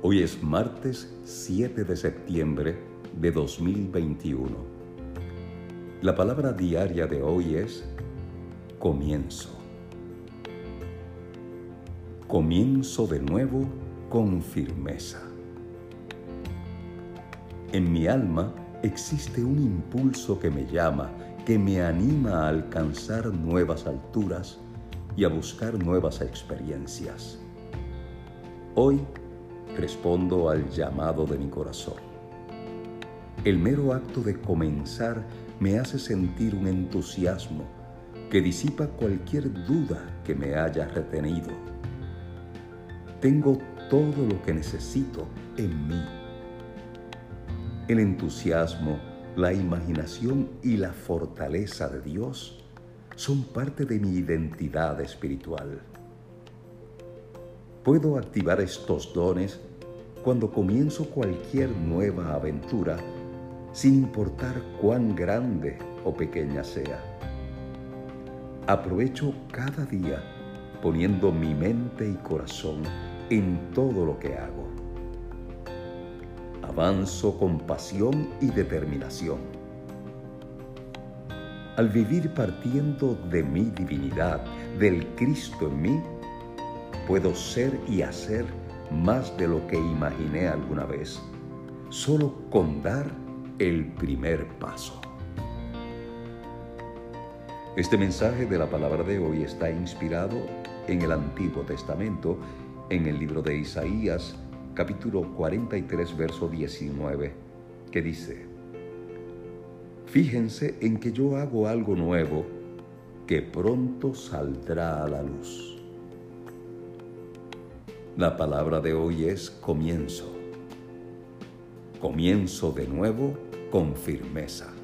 Hoy es martes 7 de septiembre de 2021. La palabra diaria de hoy es comienzo. Comienzo de nuevo con firmeza. En mi alma existe un impulso que me llama, que me anima a alcanzar nuevas alturas y a buscar nuevas experiencias. Hoy respondo al llamado de mi corazón. El mero acto de comenzar me hace sentir un entusiasmo que disipa cualquier duda que me haya retenido. Tengo todo lo que necesito en mí. El entusiasmo, la imaginación y la fortaleza de Dios son parte de mi identidad espiritual. Puedo activar estos dones cuando comienzo cualquier nueva aventura, sin importar cuán grande o pequeña sea. Aprovecho cada día poniendo mi mente y corazón en todo lo que hago. Avanzo con pasión y determinación al vivir partiendo de mi divinidad, del Cristo en mí, puedo ser y hacer más de lo que imaginé alguna vez, solo con dar el primer paso. Este mensaje de la palabra de hoy está inspirado en el Antiguo Testamento, en el libro de Isaías, capítulo 43, verso 19, que dice, Fíjense en que yo hago algo nuevo que pronto saldrá a la luz. La palabra de hoy es comienzo. Comienzo de nuevo con firmeza.